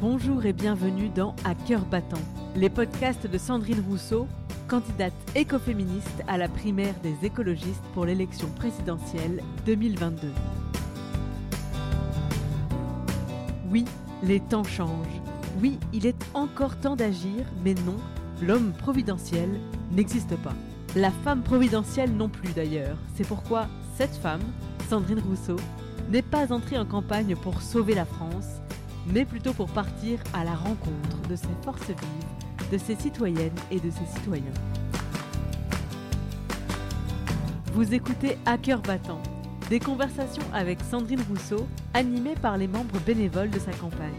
Bonjour et bienvenue dans À cœur battant, les podcasts de Sandrine Rousseau, candidate écoféministe à la primaire des écologistes pour l'élection présidentielle 2022. Oui, les temps changent. Oui, il est encore temps d'agir, mais non, l'homme providentiel n'existe pas. La femme providentielle non plus d'ailleurs. C'est pourquoi cette femme, Sandrine Rousseau, n'est pas entrée en campagne pour sauver la France, mais plutôt pour partir à la rencontre de ses forces vives, de ses citoyennes et de ses citoyens. Vous écoutez À cœur battant, des conversations avec Sandrine Rousseau, animées par les membres bénévoles de sa campagne.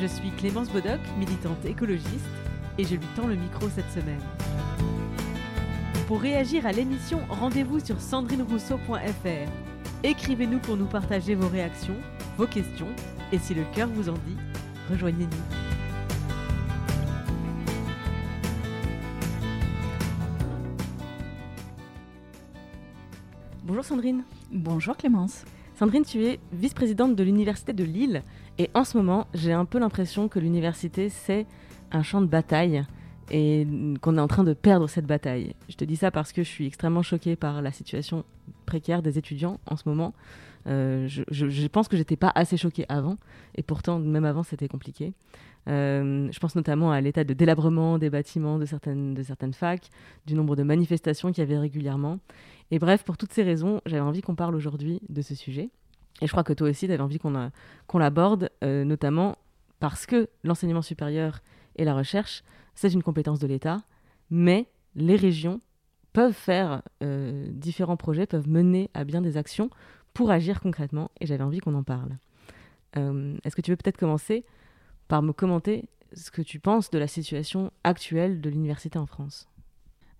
Je suis Clémence Bodoc, militante écologiste, et je lui tends le micro cette semaine. Pour réagir à l'émission, rendez-vous sur sandrinerousseau.fr. Écrivez-nous pour nous partager vos réactions, vos questions et si le cœur vous en dit, rejoignez-nous. Bonjour Sandrine. Bonjour Clémence. Sandrine, tu es vice-présidente de l'Université de Lille et en ce moment, j'ai un peu l'impression que l'université, c'est un champ de bataille et qu'on est en train de perdre cette bataille. Je te dis ça parce que je suis extrêmement choquée par la situation précaire des étudiants en ce moment. Euh, je, pense que j'étais pas assez choquée avant, et pourtant, même avant, c'était compliqué. Euh, je pense notamment à l'état de délabrement des bâtiments de certaines, de facs, du nombre de manifestations qu'il y avait régulièrement. Et bref, pour toutes ces raisons, j'avais envie qu'on parle aujourd'hui de ce sujet. Et je crois que toi aussi, tu avais envie qu'on qu'on l'aborde, euh, notamment parce que l'enseignement supérieur et la recherche, c'est une compétence de l'État, mais les régions peuvent faire différents projets, peuvent mener à bien des actions pour agir concrètement et j'avais envie qu'on en parle. Euh, est-ce que tu veux peut-être commencer par me commenter ce que tu penses de la situation actuelle de l'université en France?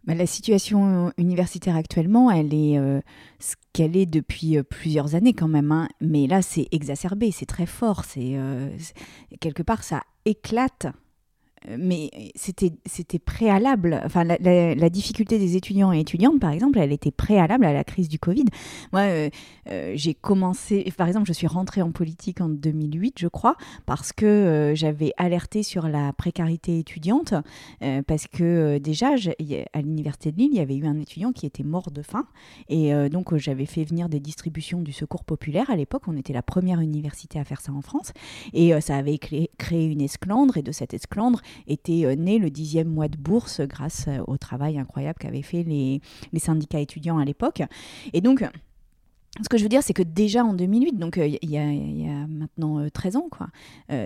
Bah, la situation universitaire actuellement, elle est euh, ce qu'elle est depuis euh, plusieurs années quand même. Hein. Mais là, c'est exacerbé, c'est très fort. C'est quelque part, ça éclate mais c'était c'était préalable. Enfin, la, difficulté des étudiants et étudiantes, par exemple, elle était préalable à la crise du Covid. Moi, euh, euh, j'ai commencé, par exemple, je suis rentrée en politique en 2008, je crois, parce que euh, j'avais alerté sur la précarité étudiante, parce que déjà, à l'université de Lille, il y avait eu un étudiant qui était mort de faim, et donc j'avais fait venir des distributions du Secours populaire. À l'époque, on était la première université à faire ça en France, et ça avait créé une esclandre, et de cette esclandre était euh, né le dixième mois de bourse grâce euh, au travail incroyable qu'avaient fait les, les syndicats étudiants à l'époque. Et donc, ce que je veux dire, c'est que déjà en 2008, donc euh, il y, a maintenant 13 ans, quoi,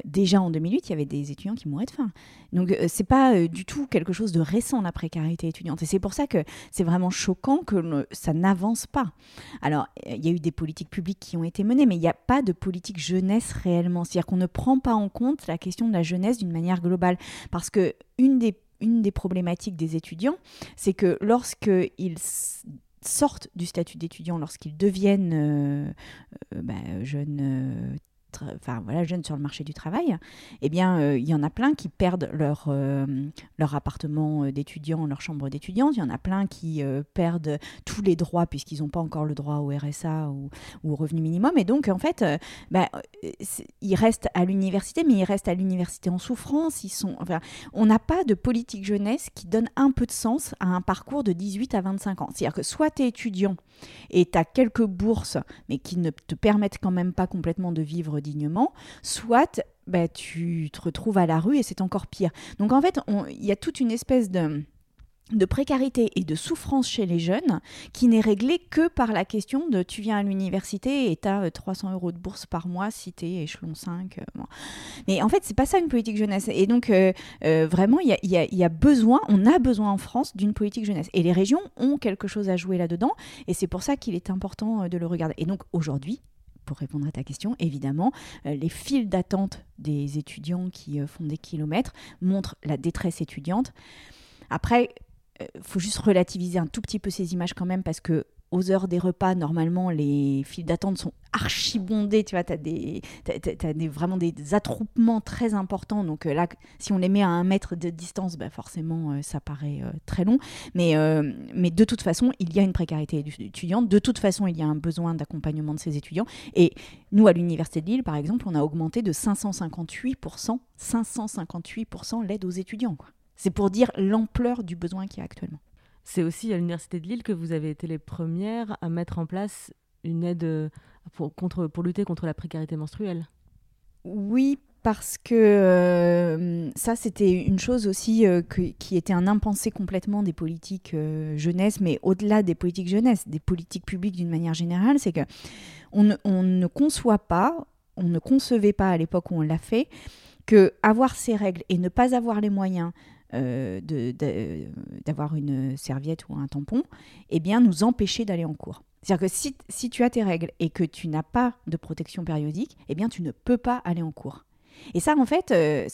déjà en 2008, il y avait des étudiants qui mouraient de faim. Donc c'est pas du tout quelque chose de récent, la précarité étudiante. Et c'est pour ça que c'est vraiment choquant que ça n'avance pas. Alors, il y a eu des politiques publiques qui ont été menées, mais il n'y a pas de politique jeunesse réellement. C'est-à-dire qu'on ne prend pas en compte la question de la jeunesse d'une manière globale. Parce que une des une des problématiques des étudiants, c'est que lorsqu'ils sortent du statut d'étudiant, lorsqu'ils deviennent euh, euh, bah, jeunes euh, enfin voilà, jeunes sur le marché du travail, eh bien, euh, il y en a plein qui perdent leur, euh, leur appartement d'étudiant, leur chambre d'étudiante. Il y en a plein qui euh, perdent tous les droits puisqu'ils n'ont pas encore le droit au RSA ou, au revenu minimum. Et donc, en fait, bah, ils restent à l'université, mais ils restent à l'université en souffrance. Ils sont, enfin, on n'a pas de politique jeunesse qui donne un peu de sens à un parcours de 18 à 25 ans. C'est-à-dire que soit tu es étudiant et tu as quelques bourses, mais qui ne te permettent quand même pas complètement de vivre dignement, soit bah, tu te retrouves à la rue et c'est encore pire. Donc en fait, il y a toute une espèce de de précarité et de souffrance chez les jeunes qui n'est réglée que par la question de tu viens à l'université et tu as 300 euros de bourse par mois si tu es échelon 5. Euh, Mais en fait, c'est pas ça une politique jeunesse. Et donc, euh, euh, vraiment, il y a, y a, besoin, on a besoin en France d'une politique jeunesse. Et les régions ont quelque chose à jouer là-dedans. Et c'est pour ça qu'il est important de le regarder. Et donc, aujourd'hui, pour répondre à ta question, évidemment, les files d'attente des étudiants qui font des kilomètres montrent la détresse étudiante. Après, il euh, faut juste relativiser un tout petit peu ces images quand même parce que aux heures des repas, normalement, les files d'attente sont archibondées. Tu vois, tu as, des, des, vraiment des attroupements très importants. Donc euh, là, si on les met à un mètre de distance, bah forcément, euh, ça paraît euh, très long. Mais, mais de toute façon, il y a une précarité étudiante. De toute façon, il y a un besoin d'accompagnement de ces étudiants. Et nous, à l'Université de Lille, par exemple, on a augmenté de 558%, 558% l'aide aux étudiants. C'est pour dire l'ampleur du besoin qu'il y a actuellement. C'est aussi à l'Université de Lille que vous avez été les premières à mettre en place une aide euh, pour, contre, pour lutter contre la précarité menstruelle. Oui, parce que euh, ça, c'était une chose aussi euh, qui était un impensé complètement des politiques jeunesse, mais au-delà des politiques jeunesse, des politiques publiques d'une manière générale, c'est que on ne conçoit pas, on ne concevait pas à l'époque où on l'a fait, que avoir ces règles et ne pas avoir les moyens d'avoir une serviette ou un tampon, eh bien, nous empêcher d'aller en cours. C'est-à-dire que si, tu as tes règles et que tu n'as pas de protection périodique, eh bien, tu ne peux pas aller en cours. Et ça, en fait, euh,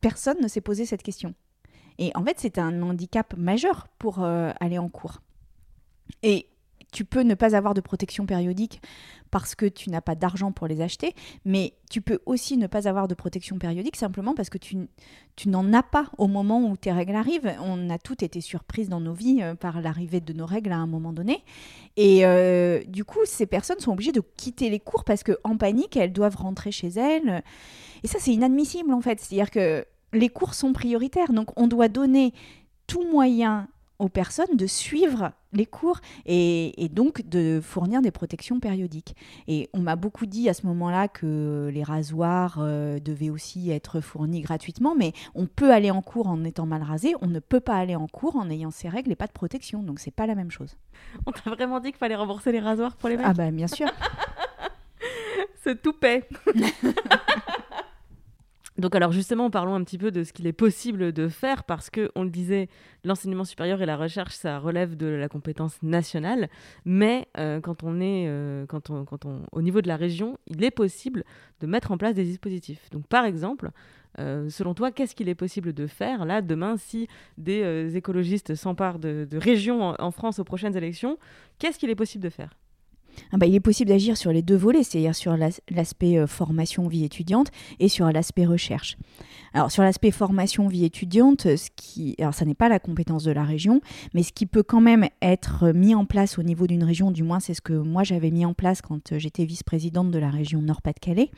personne ne s'est posé cette question. Et en fait, c'est un handicap majeur pour euh, aller en cours. Et tu peux ne pas avoir de protection périodique parce que tu n'as pas d'argent pour les acheter, mais tu peux aussi ne pas avoir de protection périodique simplement parce que tu, n'en as pas au moment où tes règles arrivent. On a toutes été surprises dans nos vies euh, par l'arrivée de nos règles à un moment donné. Et euh, du coup, ces personnes sont obligées de quitter les cours parce qu'en panique, elles doivent rentrer chez elles. Et ça, c'est inadmissible en fait. C'est-à-dire que les cours sont prioritaires, donc on doit donner tout moyen aux personnes de suivre les cours et, donc de fournir des protections périodiques. Et on m'a beaucoup dit à ce moment-là que les rasoirs euh, devaient aussi être fournis gratuitement, mais on peut aller en cours en étant mal rasé, on ne peut pas aller en cours en ayant ces règles et pas de protection, donc c'est pas la même chose. On t'a vraiment dit qu'il fallait rembourser les rasoirs pour les mecs? Ah bah bien sûr. c'est tout paix. Donc alors justement, parlons un petit peu de ce qu'il est possible de faire parce que on le disait, l'enseignement supérieur et la recherche, ça relève de la compétence nationale, mais euh, quand on est, euh, au niveau de la région, il est possible de mettre en place des dispositifs. Donc par exemple, euh, selon toi, qu'est-ce qu'il est possible de faire là demain si des écologistes s'emparent de, régions en France aux prochaines élections Qu'est-ce qu'il est possible de faire? Ah bah, il est possible d'agir sur les deux volets, c'est-à-dire sur l'aspect euh, formation vie étudiante et sur l'aspect recherche. Alors sur l'aspect formation vie étudiante, ce qui, alors ça n'est pas la compétence de la région, mais ce qui peut quand même être mis en place au niveau d'une région, du moins c'est ce que moi j'avais mis en place quand euh, j'étais vice-présidente de la région Nord-Pas-de-Calais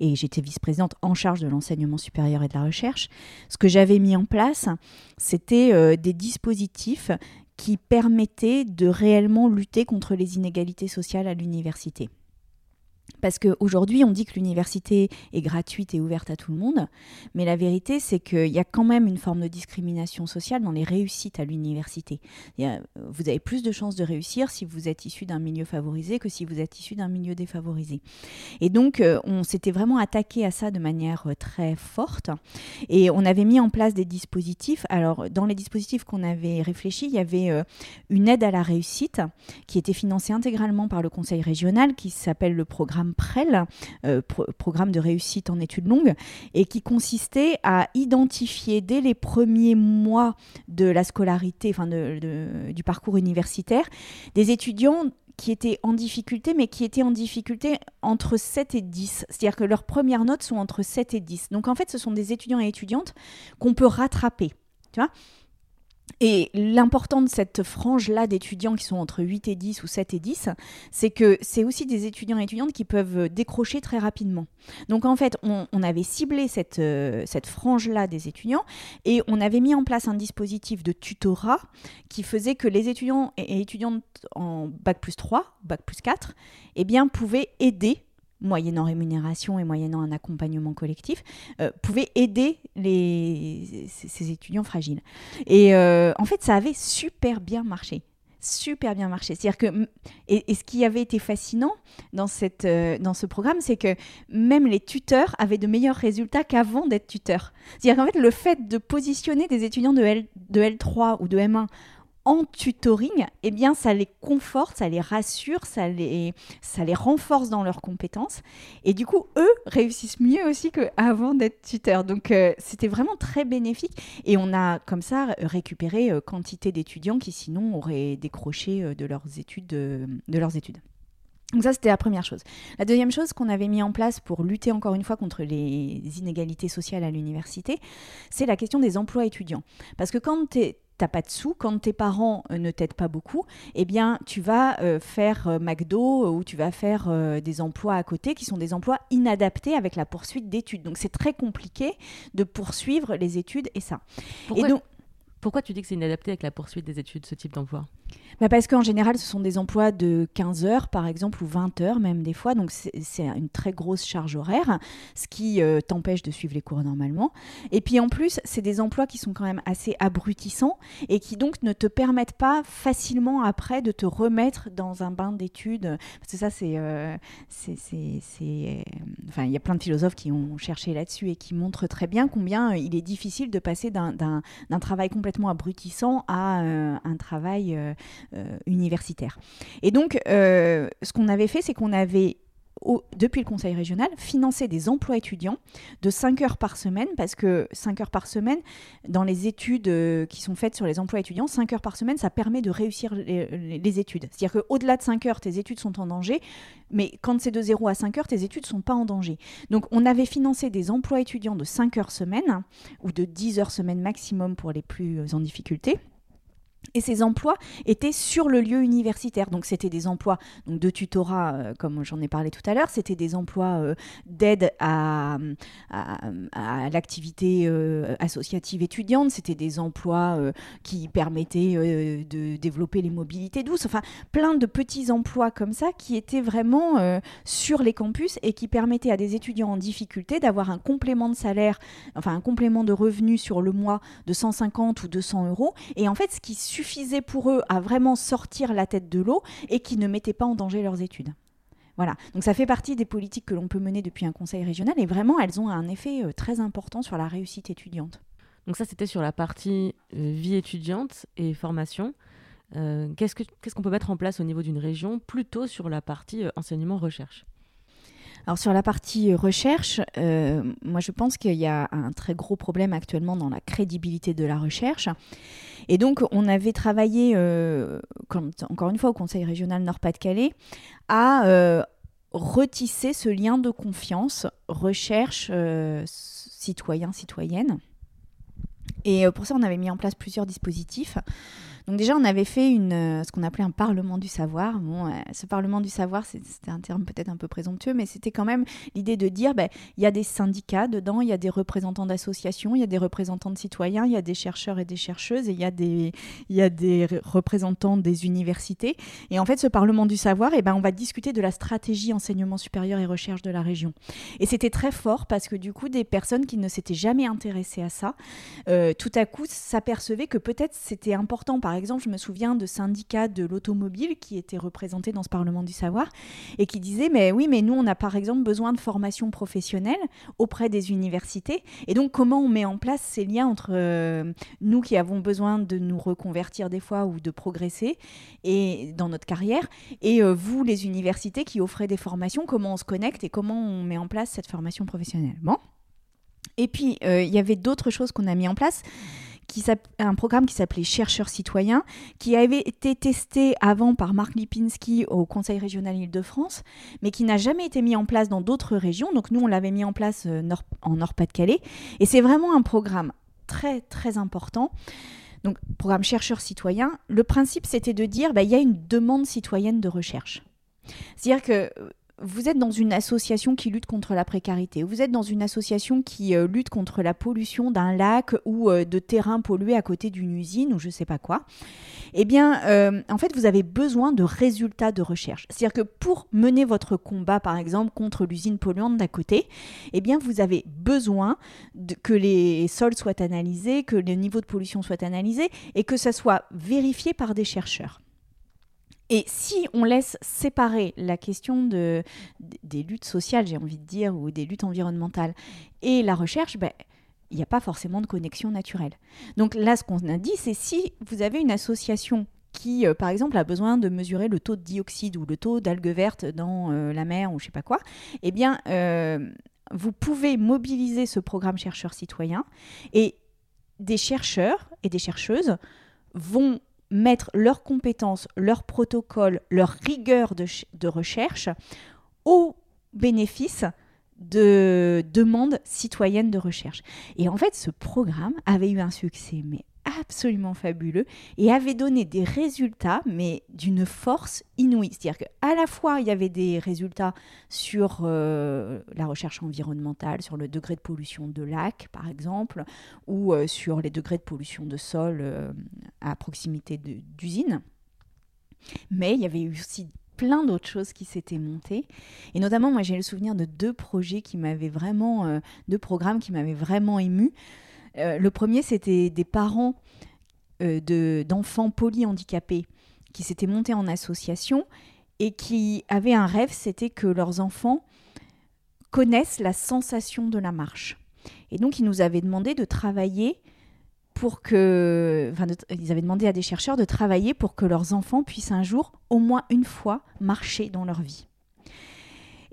et j'étais vice-présidente en charge de l'enseignement supérieur et de la recherche. Ce que j'avais mis en place, c'était euh, des dispositifs qui permettait de réellement lutter contre les inégalités sociales à l'université. Parce qu'aujourd'hui, on dit que l'université est gratuite et ouverte à tout le monde, mais la vérité, c'est qu'il y a quand même une forme de discrimination sociale dans les réussites à l'université. Vous avez plus de chances de réussir si vous êtes issu d'un milieu favorisé que si vous êtes issu d'un milieu défavorisé. Et donc, euh, on s'était vraiment attaqué à ça de manière euh, très forte, et on avait mis en place des dispositifs. Alors, dans les dispositifs qu'on avait réfléchis, il y avait euh, une aide à la réussite qui était financée intégralement par le conseil régional, qui s'appelle le programme PREL, euh, programme de réussite en études longues, et qui consistait à identifier dès les premiers mois de la scolarité, enfin du parcours universitaire, des étudiants qui étaient en difficulté, mais qui étaient en difficulté entre 7 et 10. C'est-à-dire que leurs premières notes sont entre 7 et 10. Donc en fait, ce sont des étudiants et étudiantes qu'on peut rattraper. Tu vois? Et l'important de cette frange-là d'étudiants qui sont entre 8 et 10 ou 7 et 10, c'est que c'est aussi des étudiants et étudiantes qui peuvent décrocher très rapidement. Donc en fait, on, avait ciblé cette, euh, cette frange-là des étudiants et on avait mis en place un dispositif de tutorat qui faisait que les étudiants et étudiantes en bac plus 3, bac plus 4, eh bien, pouvaient aider moyennant rémunération et moyennant un accompagnement collectif, euh, pouvait aider ces, étudiants fragiles. Et euh, en fait, ça avait super bien marché super bien marché. C'est-à-dire que, et, ce qui avait été fascinant dans, cette, euh, dans ce programme, c'est que même les tuteurs avaient de meilleurs résultats qu'avant d'être tuteurs. C'est-à-dire qu'en fait, le fait de positionner des étudiants de, L, de L3 ou de M1 en tutoring, eh bien, ça les conforte, ça les rassure, ça les, ça les renforce dans leurs compétences. Et du coup, eux réussissent mieux aussi qu'avant d'être tuteurs. Donc, euh, c'était vraiment très bénéfique. Et on a comme ça récupéré euh, quantité d'étudiants qui sinon auraient décroché euh, de leurs études. de leurs études. Donc ça, c'était la première chose. La deuxième chose qu'on avait mis en place pour lutter encore une fois contre les inégalités sociales à l'université, c'est la question des emplois étudiants. Parce que quand tu t'as pas de sous, quand tes parents euh, ne t'aident pas beaucoup, eh bien, tu vas euh, faire euh, McDo ou tu vas faire des emplois à côté qui sont des emplois inadaptés avec la poursuite d'études. Donc, c'est très compliqué de poursuivre les études et ça. et donc, pourquoi tu dis que c'est inadapté avec la poursuite des études, ce type d'emploi? Bah Parce qu'en général, ce sont des emplois de 15 heures, par exemple, ou 20 heures même des fois. Donc, c'est une très grosse charge horaire, ce qui euh, t'empêche de suivre les cours normalement. Et puis, en plus, c'est des emplois qui sont quand même assez abrutissants et qui donc ne te permettent pas facilement après de te remettre dans un bain d'études. Parce que ça, c'est... Euh, euh, enfin, il y a plein de philosophes qui ont cherché là-dessus et qui montrent très bien combien il est difficile de passer d'un travail complètement abrutissant à euh, un travail euh, euh, universitaire. Et donc, ce qu'on avait fait, c'est qu'on avait depuis le conseil régional, financer des emplois étudiants de 5 heures par semaine, parce que 5 heures par semaine, dans les études qui sont faites sur les emplois étudiants, 5 heures par semaine, ça permet de réussir les, études. C'est-à-dire qu'au-delà de 5 heures, tes études sont en danger, mais quand c'est de 0 à 5 heures, tes études ne sont pas en danger. Donc on avait financé des emplois étudiants de 5 heures semaine, ou de 10 heures semaine maximum pour les plus en difficulté. Et ces emplois étaient sur le lieu universitaire. Donc c'était des emplois de tutorat, euh, comme j'en ai parlé tout à l'heure, c'était des emplois euh, d'aide à, l'activité euh, associative étudiante, c'était des emplois qui permettaient de développer les mobilités douces, enfin plein de petits emplois comme ça qui étaient vraiment sur les campus et qui permettaient à des étudiants en difficulté d'avoir un complément de salaire, enfin un complément de revenus sur le mois de 150 ou 200 euros. Et en fait, ce qui suffisait pour eux à vraiment sortir la tête de l'eau et qui ne mettaient pas en danger leurs études. Voilà, donc ça fait partie des politiques que l'on peut mener depuis un conseil régional et vraiment elles ont un effet euh, très important sur la réussite étudiante. Donc ça c'était sur la partie euh, vie étudiante et formation. Euh, qu'est-ce qu'on peut mettre en place au niveau d'une région? Plutôt sur la partie enseignement-recherche alors sur la partie recherche, moi je pense qu'il y a un très gros problème actuellement dans la crédibilité de la recherche. Et donc, on avait travaillé, euh, encore une fois, au Conseil régional Nord-Pas-de-Calais, à euh, retisser ce lien de confiance recherche euh, citoyen-citoyenne. Et pour ça, on avait mis en place plusieurs dispositifs. Donc déjà, on avait fait une, euh, ce qu'on appelait un parlement du savoir. Bon, euh, ce parlement du savoir, c'était un terme peut-être un peu présomptueux, mais c'était quand même l'idée de dire, ben, il y a des syndicats dedans, il y a des représentants d'associations, il y a des représentants de citoyens, il y a des chercheurs et des chercheuses, et il y a des, y a des représentants des universités. Et en fait, ce parlement du savoir, et eh ben, on va discuter de la stratégie enseignement supérieur et recherche de la région. Et c'était très fort parce que du coup, des personnes qui ne s'étaient jamais intéressées à ça, euh, tout à coup s'apercevaient que peut-être c'était important, par exemple, je me souviens de syndicats de l'automobile qui étaient représentés dans ce Parlement du savoir et qui disaient mais oui, mais nous on a par exemple besoin de formation professionnelle auprès des universités et donc comment on met en place ces liens entre euh, nous qui avons besoin de nous reconvertir des fois ou de progresser et dans notre carrière et euh, vous les universités qui offrez des formations, comment on se connecte et comment on met en place cette formation professionnelle? Bon. Et puis, euh, il y avait d'autres choses qu'on a mis en place qui un programme qui s'appelait Chercheurs citoyens, qui avait été testé avant par Marc Lipinski au Conseil régional Île-de-France, mais qui n'a jamais été mis en place dans d'autres régions. Donc nous, on l'avait mis en place euh, en Nord-Pas-de-Calais. Et c'est vraiment un programme très, très important. Donc, programme Chercheurs citoyens, le principe, c'était de dire, bah, il y a une demande citoyenne de recherche. C'est-à-dire que euh, vous êtes dans une association qui lutte contre la précarité, vous êtes dans une association qui euh, lutte contre la pollution d'un lac ou euh, de terrains pollués à côté d'une usine ou je ne sais pas quoi, eh bien, euh, en fait, vous avez besoin de résultats de recherche. C'est-à-dire que pour mener votre combat, par exemple, contre l'usine polluante d'à côté, eh bien, vous avez besoin que les sols soient analysés, que le niveau de pollution soit analysé et que ça soit vérifié par des chercheurs. Et si on laisse séparer la question de, des luttes sociales, j'ai envie de dire, ou des luttes environnementales, et la recherche, ben, il n'y a pas forcément de connexion naturelle. Donc là, ce qu'on a dit, c'est si vous avez une association qui, euh, par exemple, a besoin de mesurer le taux de dioxyde ou le taux d'algues vertes dans euh, la mer ou je sais pas quoi, eh bien, euh, vous pouvez mobiliser ce programme chercheur citoyen et des chercheurs et des chercheuses vont mettre leurs compétences, leurs protocoles, leur rigueur de, recherche au bénéfice de demandes citoyennes de recherche. Et en fait, ce programme avait eu un succès mais absolument fabuleux et avait donné des résultats, mais d'une force inouïe. C'est-à-dire qu'à la fois, il y avait des résultats sur euh, la recherche environnementale, sur le degré de pollution de lac, par exemple, ou euh, sur les degrés de pollution de sol euh, à proximité d'usines. Mais il y avait aussi plein d'autres choses qui s'étaient montées. Et notamment, moi, j'ai le souvenir de deux projets qui m'avaient vraiment, deux programmes qui m'avaient vraiment ému. Euh, le premier, c'était des parents euh, d'enfants polyhandicapés qui s'étaient montés en association et qui avaient un rêve, c'était que leurs enfants connaissent la sensation de la marche. Et donc, ils nous avaient demandé de travailler pour que. Enfin, ils avaient demandé à des chercheurs de travailler pour que leurs enfants puissent un jour, au moins une fois, marcher dans leur vie.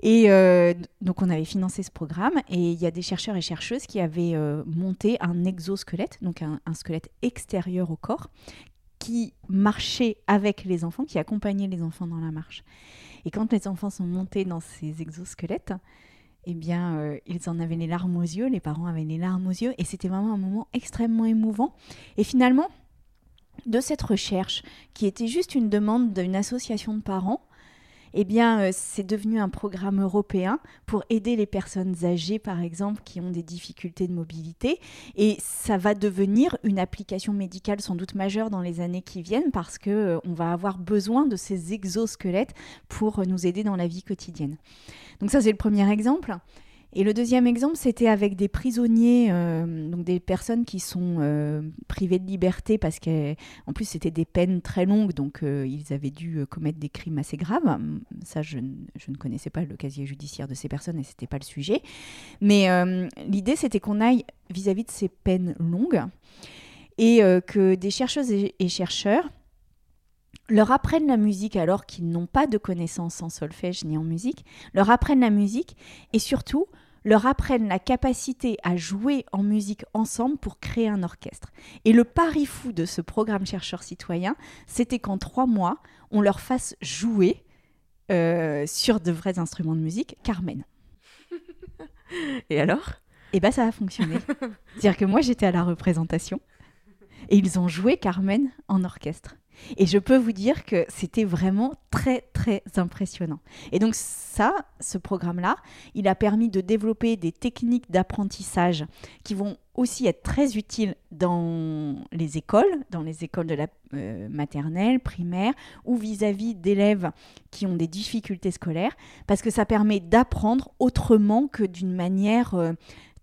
Et euh, donc on avait financé ce programme et il y a des chercheurs et chercheuses qui avaient euh, monté un exosquelette, donc un, squelette extérieur au corps, qui marchait avec les enfants, qui accompagnait les enfants dans la marche. Et quand les enfants sont montés dans ces exosquelettes, eh bien, euh, ils en avaient les larmes aux yeux, les parents avaient les larmes aux yeux, et c'était vraiment un moment extrêmement émouvant. Et finalement, de cette recherche, qui était juste une demande d'une association de parents, eh bien, euh, c'est devenu un programme européen pour aider les personnes âgées, par exemple, qui ont des difficultés de mobilité. Et ça va devenir une application médicale sans doute majeure dans les années qui viennent parce que euh, on va avoir besoin de ces exosquelettes pour nous aider dans la vie quotidienne. Donc ça, c'est le premier exemple. Et le deuxième exemple, c'était avec des prisonniers, euh, donc des personnes qui sont euh, privées de liberté parce qu'en plus c'était des peines très longues, donc euh, ils avaient dû commettre des crimes assez graves. Ça, je, ne connaissais pas le casier judiciaire de ces personnes et c'était pas le sujet. Mais l'idée, c'était qu'on aille vis-à-vis de ces peines longues et que des chercheuses et chercheurs leur apprennent la musique alors qu'ils n'ont pas de connaissances en solfège ni en musique, leur apprennent la musique et surtout leur apprennent la capacité à jouer en musique ensemble pour créer un orchestre. Et le pari fou de ce programme chercheur citoyen, c'était qu'en trois mois, on leur fasse jouer euh, sur de vrais instruments de musique Carmen. Et alors? Eh bien, ça a fonctionné. C'est-à-dire que moi, j'étais à la représentation et ils ont joué Carmen en orchestre. Et je peux vous dire que c'était vraiment très, très impressionnant. Et donc ça, ce programme-là, il a permis de développer des techniques d'apprentissage qui vont aussi être très utiles dans les écoles, dans les écoles de la euh, maternelle, primaire, ou vis-à-vis d'élèves qui ont des difficultés scolaires, parce que ça permet d'apprendre autrement que d'une manière... Euh,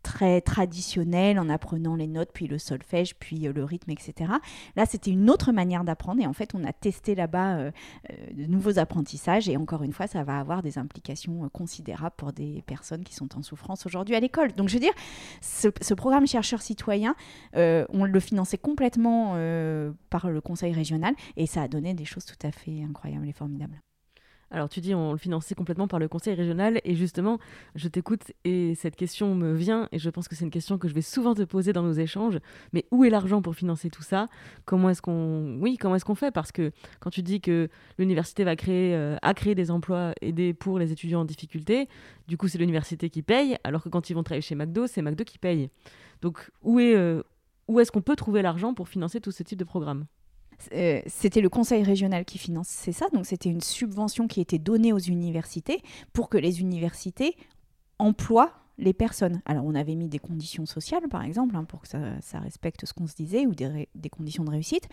très traditionnel en apprenant les notes, puis le solfège, puis euh, le rythme, etc. Là, c'était une autre manière d'apprendre et en fait, on a testé là-bas euh, euh, de nouveaux apprentissages et encore une fois, ça va avoir des implications considérables pour des personnes qui sont en souffrance aujourd'hui à l'école. Donc, je veux dire, ce, ce programme chercheur citoyen, on le finançait complètement par le conseil régional et ça a donné des choses tout à fait incroyables et formidables. Alors tu dis on le finançait complètement par le conseil régional et justement je t'écoute et cette question me vient et je pense que c'est une question que je vais souvent te poser dans nos échanges. Mais où est l'argent pour financer tout ça? Comment est-ce qu'on oui comment est-ce qu'on fait? Parce que quand tu dis que l'université va créer euh, des emplois aidés pour les étudiants en difficulté, du coup c'est l'université qui paye alors que quand ils vont travailler chez McDo c'est McDo qui paye. Donc où est euh, où est-ce qu'on peut trouver l'argent pour financer tout ce type de programme? Euh, c'était le conseil régional qui finançait ça, donc c'était une subvention qui était donnée aux universités pour que les universités emploient les personnes. Alors on avait mis des conditions sociales, par exemple, hein, pour que ça, respecte ce qu'on se disait, ou des, conditions de réussite.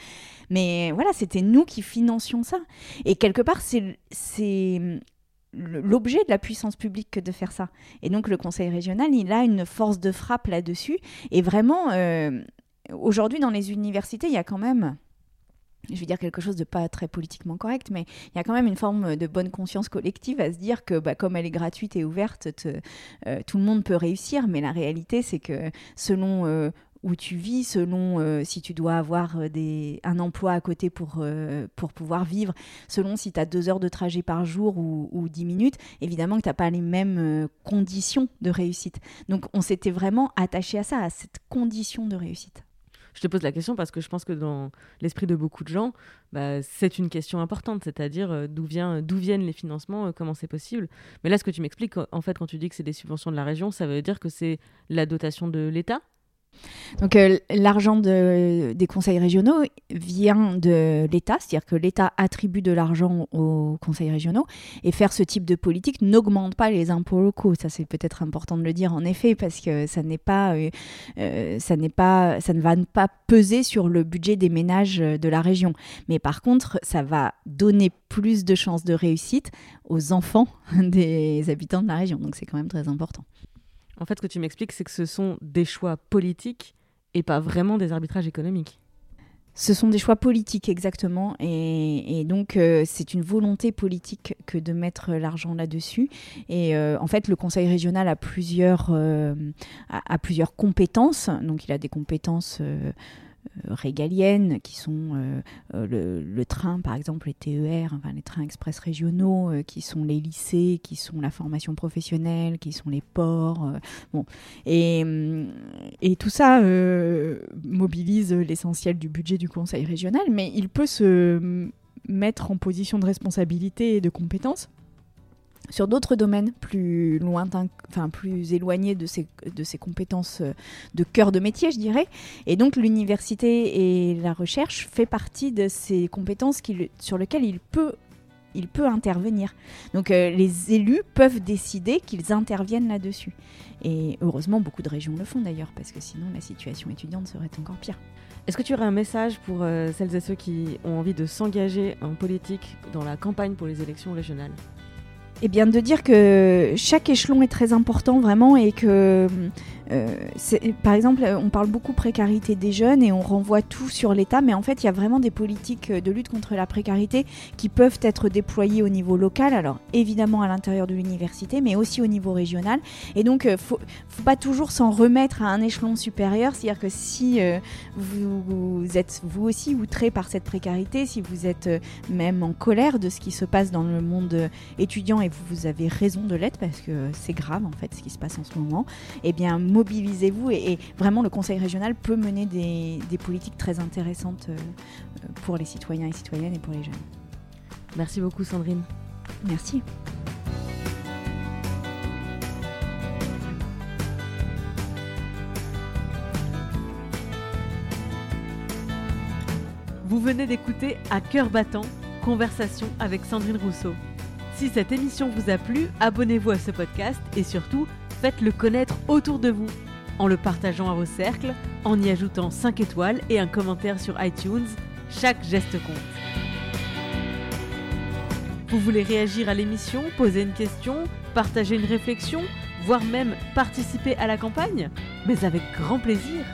Mais voilà, c'était nous qui financions ça. Et quelque part, c'est l'objet de la puissance publique que de faire ça. Et donc le conseil régional, il a une force de frappe là-dessus. Et vraiment, euh, aujourd'hui, dans les universités, il y a quand même je vais dire quelque chose de pas très politiquement correct, mais il y a quand même une forme de bonne conscience collective à se dire que bah, comme elle est gratuite et ouverte, euh, tout le monde peut réussir, mais la réalité c'est que selon euh, où tu vis, selon euh, si tu dois avoir des, un emploi à côté pour, pour pouvoir vivre, selon si tu as deux heures de trajet par jour ou, dix minutes, évidemment que tu n'as pas les mêmes conditions de réussite. Donc on s'était vraiment attaché à ça, à cette condition de réussite. Je te pose la question parce que je pense que dans l'esprit de beaucoup de gens, bah, c'est une question importante, c'est-à-dire euh, d'où viennent les financements, euh, comment c'est possible. Mais là, ce que tu m'expliques, en fait, quand tu dis que c'est des subventions de la région, ça veut dire que c'est la dotation de l'État? Donc euh, l'argent des conseils régionaux vient de l'État, c'est-à-dire que l'État attribue de l'argent aux conseils régionaux et faire ce type de politique n'augmente pas les impôts locaux. Ça c'est peut-être important de le dire en effet parce que ça n'est pas, euh, euh, ça n'est pas, ça ne va pas peser sur le budget des ménages de la région. Mais par contre, ça va donner plus de chances de réussite aux enfants des habitants de la région. Donc c'est quand même très important. En fait, ce que tu m'expliques, c'est que ce sont des choix politiques et pas vraiment des arbitrages économiques. Ce sont des choix politiques exactement, et, donc euh, c'est une volonté politique que de mettre l'argent là-dessus. Et euh, en fait, le Conseil régional a plusieurs, euh, a, plusieurs compétences. Donc il a des compétences régaliennes, qui sont euh, euh, le, train, par exemple, les TER, enfin, les trains express régionaux, qui sont les lycées, qui sont la formation professionnelle, qui sont les ports. et, et, tout ça mobilise l'essentiel du budget du Conseil régional, mais il peut se mettre en position de responsabilité et de compétence sur d'autres domaines plus lointains, enfin plus éloignés de ses, de ses compétences euh, de cœur de métier, je dirais. Et donc l'université et la recherche fait partie de ces compétences sur lesquelles il peut, il peut intervenir. Donc euh, les élus peuvent décider qu'ils interviennent là-dessus. Et heureusement, beaucoup de régions le font d'ailleurs, parce que sinon la situation étudiante serait encore pire. Est-ce que tu aurais un message pour euh, celles et ceux qui ont envie de s'engager en politique dans la campagne pour les élections régionales? Eh bien, de dire que chaque échelon est très important vraiment et que par exemple, on parle beaucoup précarité des jeunes et on renvoie tout sur l'État, mais en fait, il y a vraiment des politiques de lutte contre la précarité qui peuvent être déployées au niveau local, alors évidemment à l'intérieur de l'université, mais aussi au niveau régional. Et donc, il euh, faut, faut pas toujours s'en remettre à un échelon supérieur, c'est-à-dire que si euh, vous, êtes vous aussi outré par cette précarité, si vous êtes même en colère de ce qui se passe dans le monde étudiant et vous, vous avez raison de l'être parce que c'est grave en fait ce qui se passe en ce moment, eh bien mobilisez-vous et, vraiment le Conseil régional peut mener des, politiques très intéressantes euh, pour les citoyens et citoyennes et pour les jeunes. Merci beaucoup Sandrine. Merci. Vous venez d'écouter À cœur battant, conversation avec Sandrine Rousseau. Si cette émission vous a plu, abonnez-vous à ce podcast et surtout, faites-le connaître autour de vous en le partageant à vos cercles, en y ajoutant 5 étoiles et un commentaire sur iTunes. Chaque geste compte. Vous voulez réagir à l'émission, poser une question, partager une réflexion, voire même participer à la campagne? Mais avec grand plaisir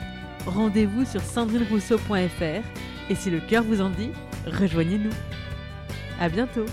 Rendez-vous sur sandrinerousseau.fr et si le cœur vous en dit, rejoignez-nous. À bientôt